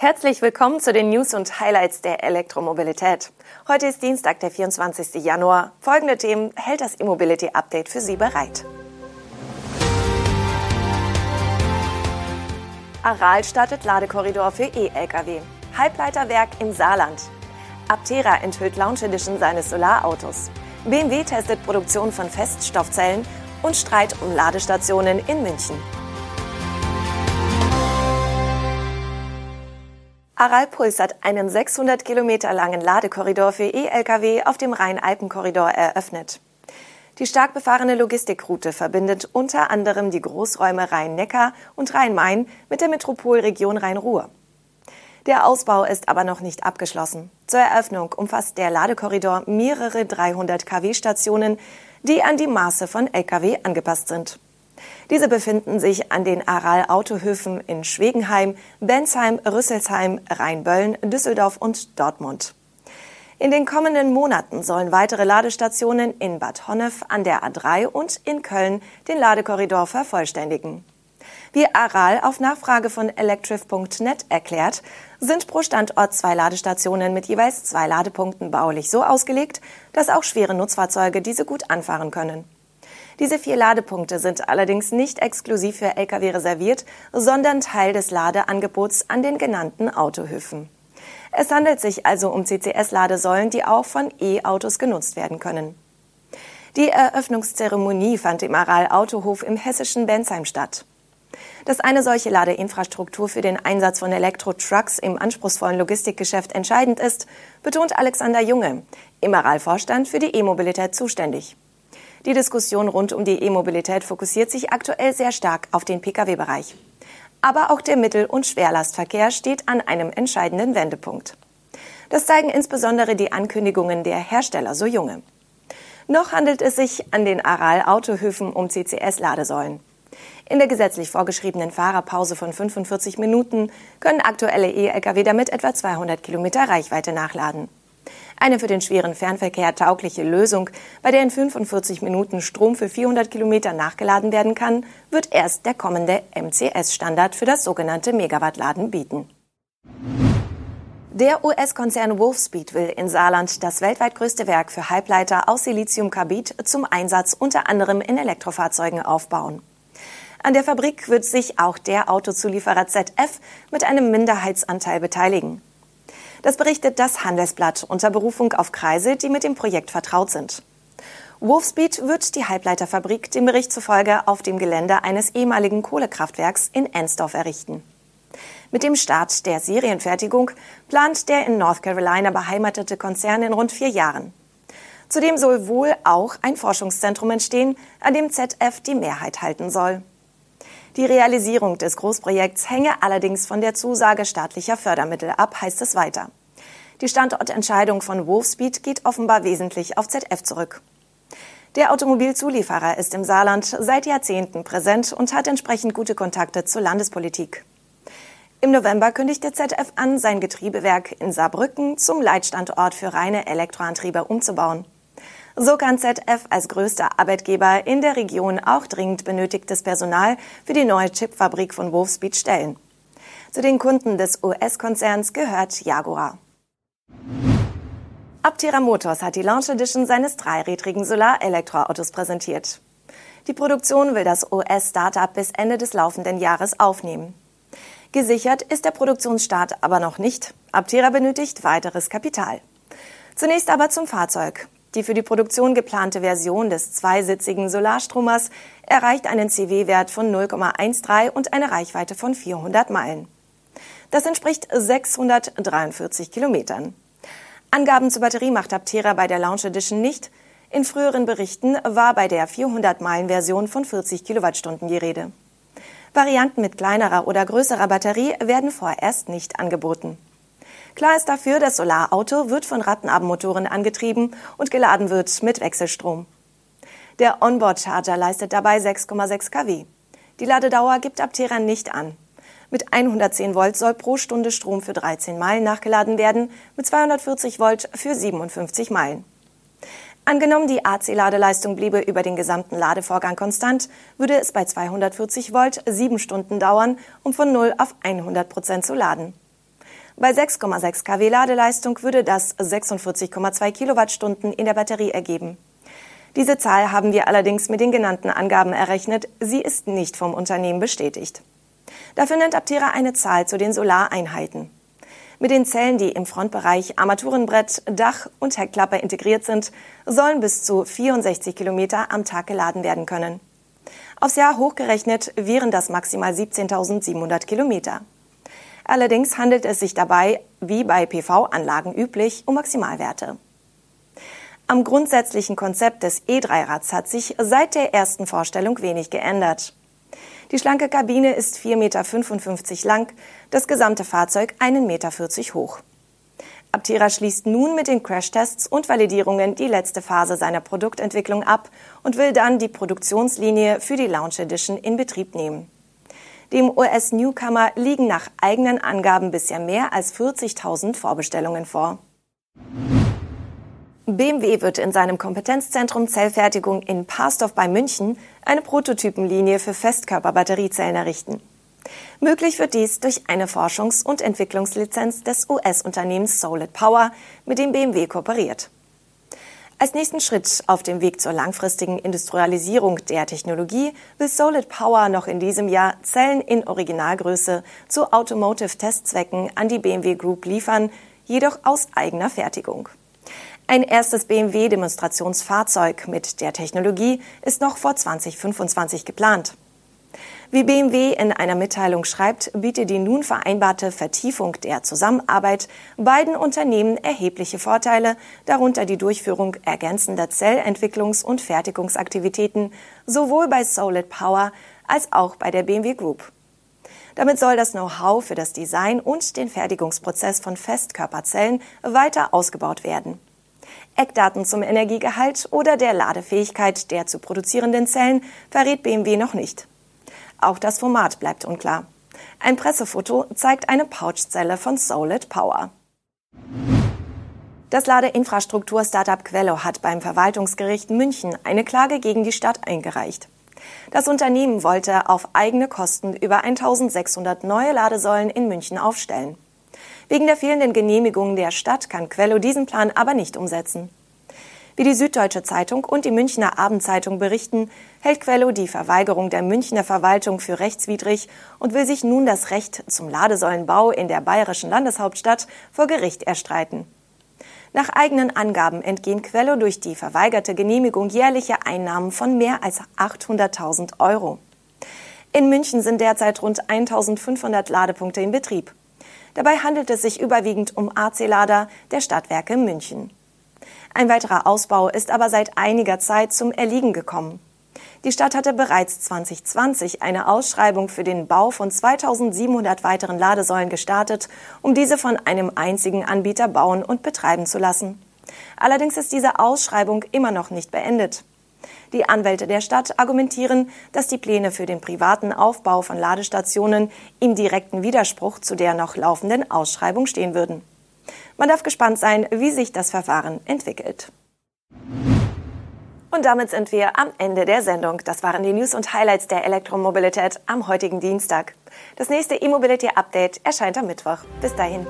Herzlich willkommen zu den News und Highlights der Elektromobilität. Heute ist Dienstag, der 24. Januar. Folgende Themen hält das E-Mobility Update für Sie bereit. Aral startet Ladekorridor für E-Lkw. Halbleiterwerk im Saarland. Aptera enthüllt Launch Edition seines Solarautos. BMW testet Produktion von Feststoffzellen und Streit um Ladestationen in München. Aral Puls hat einen 600 Kilometer langen Ladekorridor für E-Lkw auf dem Rhein-Alpen-Korridor eröffnet. Die stark befahrene Logistikroute verbindet unter anderem die Großräume Rhein-Neckar und Rhein-Main mit der Metropolregion Rhein-Ruhr. Der Ausbau ist aber noch nicht abgeschlossen. Zur Eröffnung umfasst der Ladekorridor mehrere 300 kW-Stationen, die an die Maße von Lkw angepasst sind. Diese befinden sich an den Aral-Autohöfen in Schwegenheim, Bensheim, Rüsselsheim, Rheinböllen, Düsseldorf und Dortmund. In den kommenden Monaten sollen weitere Ladestationen in Bad Honnef an der A3 und in Köln den Ladekorridor vervollständigen. Wie Aral auf Nachfrage von electrif.net erklärt, sind pro Standort zwei Ladestationen mit jeweils zwei Ladepunkten baulich so ausgelegt, dass auch schwere Nutzfahrzeuge diese gut anfahren können. Diese vier Ladepunkte sind allerdings nicht exklusiv für Lkw reserviert, sondern Teil des Ladeangebots an den genannten Autohöfen. Es handelt sich also um CCS-Ladesäulen, die auch von E-Autos genutzt werden können. Die Eröffnungszeremonie fand im Aral Autohof im hessischen Bensheim statt. Dass eine solche Ladeinfrastruktur für den Einsatz von Elektro-Trucks im anspruchsvollen Logistikgeschäft entscheidend ist, betont Alexander Junge, im Aral-Vorstand für die E-Mobilität zuständig. Die Diskussion rund um die E-Mobilität fokussiert sich aktuell sehr stark auf den Pkw-Bereich. Aber auch der Mittel- und Schwerlastverkehr steht an einem entscheidenden Wendepunkt. Das zeigen insbesondere die Ankündigungen der Hersteller so junge. Noch handelt es sich an den Aral-Autohöfen um CCS-Ladesäulen. In der gesetzlich vorgeschriebenen Fahrerpause von 45 Minuten können aktuelle E-Lkw damit etwa 200 Kilometer Reichweite nachladen. Eine für den schweren Fernverkehr taugliche Lösung, bei der in 45 Minuten Strom für 400 Kilometer nachgeladen werden kann, wird erst der kommende MCS-Standard für das sogenannte Megawattladen bieten. Der US-Konzern Wolfspeed will in Saarland das weltweit größte Werk für Halbleiter aus Siliziumkarbid zum Einsatz unter anderem in Elektrofahrzeugen aufbauen. An der Fabrik wird sich auch der Autozulieferer ZF mit einem Minderheitsanteil beteiligen. Das berichtet das Handelsblatt unter Berufung auf Kreise, die mit dem Projekt vertraut sind. Wolfspeed wird die Halbleiterfabrik dem Bericht zufolge auf dem Gelände eines ehemaligen Kohlekraftwerks in Ensdorf errichten. Mit dem Start der Serienfertigung plant der in North Carolina beheimatete Konzern in rund vier Jahren. Zudem soll wohl auch ein Forschungszentrum entstehen, an dem ZF die Mehrheit halten soll. Die Realisierung des Großprojekts hänge allerdings von der Zusage staatlicher Fördermittel ab, heißt es weiter. Die Standortentscheidung von Wolfspeed geht offenbar wesentlich auf ZF zurück. Der Automobilzulieferer ist im Saarland seit Jahrzehnten präsent und hat entsprechend gute Kontakte zur Landespolitik. Im November kündigte ZF an, sein Getriebewerk in Saarbrücken zum Leitstandort für reine Elektroantriebe umzubauen. So kann ZF als größter Arbeitgeber in der Region auch dringend benötigtes Personal für die neue Chipfabrik von Wolfspeed stellen. Zu den Kunden des US-Konzerns gehört Jaguar. Aptera Motors hat die Launch Edition seines dreirädrigen Solar-Elektroautos präsentiert. Die Produktion will das US-Startup bis Ende des laufenden Jahres aufnehmen. Gesichert ist der Produktionsstart aber noch nicht. Aptera benötigt weiteres Kapital. Zunächst aber zum Fahrzeug. Die für die Produktion geplante Version des zweisitzigen Solarstromers erreicht einen CW-Wert von 0,13 und eine Reichweite von 400 Meilen. Das entspricht 643 Kilometern. Angaben zur Batterie macht Aptera bei der Launch Edition nicht. In früheren Berichten war bei der 400-Meilen-Version von 40 Kilowattstunden die Rede. Varianten mit kleinerer oder größerer Batterie werden vorerst nicht angeboten. Klar ist dafür, das Solarauto wird von Rattenarbenmotoren angetrieben und geladen wird mit Wechselstrom. Der Onboard-Charger leistet dabei 6,6 kW. Die Ladedauer gibt Aptera nicht an. Mit 110 Volt soll pro Stunde Strom für 13 Meilen nachgeladen werden, mit 240 Volt für 57 Meilen. Angenommen, die AC-Ladeleistung bliebe über den gesamten Ladevorgang konstant, würde es bei 240 Volt sieben Stunden dauern, um von 0 auf 100 Prozent zu laden. Bei 6,6 kW Ladeleistung würde das 46,2 Kilowattstunden in der Batterie ergeben. Diese Zahl haben wir allerdings mit den genannten Angaben errechnet. Sie ist nicht vom Unternehmen bestätigt. Dafür nennt Aptera eine Zahl zu den Solareinheiten. Mit den Zellen, die im Frontbereich Armaturenbrett, Dach und Heckklappe integriert sind, sollen bis zu 64 Kilometer am Tag geladen werden können. Aufs Jahr hochgerechnet wären das maximal 17.700 Kilometer. Allerdings handelt es sich dabei, wie bei PV-Anlagen üblich, um Maximalwerte. Am grundsätzlichen Konzept des E3-Rads hat sich seit der ersten Vorstellung wenig geändert. Die schlanke Kabine ist 4,55 Meter lang, das gesamte Fahrzeug 1,40 Meter hoch. Aptera schließt nun mit den Crashtests und Validierungen die letzte Phase seiner Produktentwicklung ab und will dann die Produktionslinie für die Launch Edition in Betrieb nehmen. Dem US-Newcomer liegen nach eigenen Angaben bisher mehr als 40.000 Vorbestellungen vor. BMW wird in seinem Kompetenzzentrum Zellfertigung in Parsdorf bei München eine Prototypenlinie für Festkörperbatteriezellen errichten. Möglich wird dies durch eine Forschungs- und Entwicklungslizenz des US-Unternehmens Solid Power, mit dem BMW kooperiert. Als nächsten Schritt auf dem Weg zur langfristigen Industrialisierung der Technologie will Solid Power noch in diesem Jahr Zellen in Originalgröße zu Automotive-Testzwecken an die BMW Group liefern, jedoch aus eigener Fertigung. Ein erstes BMW-Demonstrationsfahrzeug mit der Technologie ist noch vor 2025 geplant. Wie BMW in einer Mitteilung schreibt, bietet die nun vereinbarte Vertiefung der Zusammenarbeit beiden Unternehmen erhebliche Vorteile, darunter die Durchführung ergänzender Zellentwicklungs- und Fertigungsaktivitäten sowohl bei Solid Power als auch bei der BMW Group. Damit soll das Know-how für das Design und den Fertigungsprozess von Festkörperzellen weiter ausgebaut werden. Eckdaten zum Energiegehalt oder der Ladefähigkeit der zu produzierenden Zellen verrät BMW noch nicht. Auch das Format bleibt unklar. Ein Pressefoto zeigt eine Pouchzelle von Solid Power. Das Ladeinfrastruktur-Startup Quello hat beim Verwaltungsgericht München eine Klage gegen die Stadt eingereicht. Das Unternehmen wollte auf eigene Kosten über 1600 neue Ladesäulen in München aufstellen. Wegen der fehlenden Genehmigungen der Stadt kann Quello diesen Plan aber nicht umsetzen. Wie die Süddeutsche Zeitung und die Münchner Abendzeitung berichten, hält Quello die Verweigerung der Münchner Verwaltung für rechtswidrig und will sich nun das Recht zum Ladesäulenbau in der bayerischen Landeshauptstadt vor Gericht erstreiten. Nach eigenen Angaben entgehen Quello durch die verweigerte Genehmigung jährliche Einnahmen von mehr als 800.000 Euro. In München sind derzeit rund 1500 Ladepunkte in Betrieb. Dabei handelt es sich überwiegend um AC-Lader der Stadtwerke München. Ein weiterer Ausbau ist aber seit einiger Zeit zum Erliegen gekommen. Die Stadt hatte bereits 2020 eine Ausschreibung für den Bau von 2700 weiteren Ladesäulen gestartet, um diese von einem einzigen Anbieter bauen und betreiben zu lassen. Allerdings ist diese Ausschreibung immer noch nicht beendet. Die Anwälte der Stadt argumentieren, dass die Pläne für den privaten Aufbau von Ladestationen im direkten Widerspruch zu der noch laufenden Ausschreibung stehen würden. Man darf gespannt sein, wie sich das Verfahren entwickelt. Und damit sind wir am Ende der Sendung. Das waren die News und Highlights der Elektromobilität am heutigen Dienstag. Das nächste E-Mobility Update erscheint am Mittwoch. Bis dahin.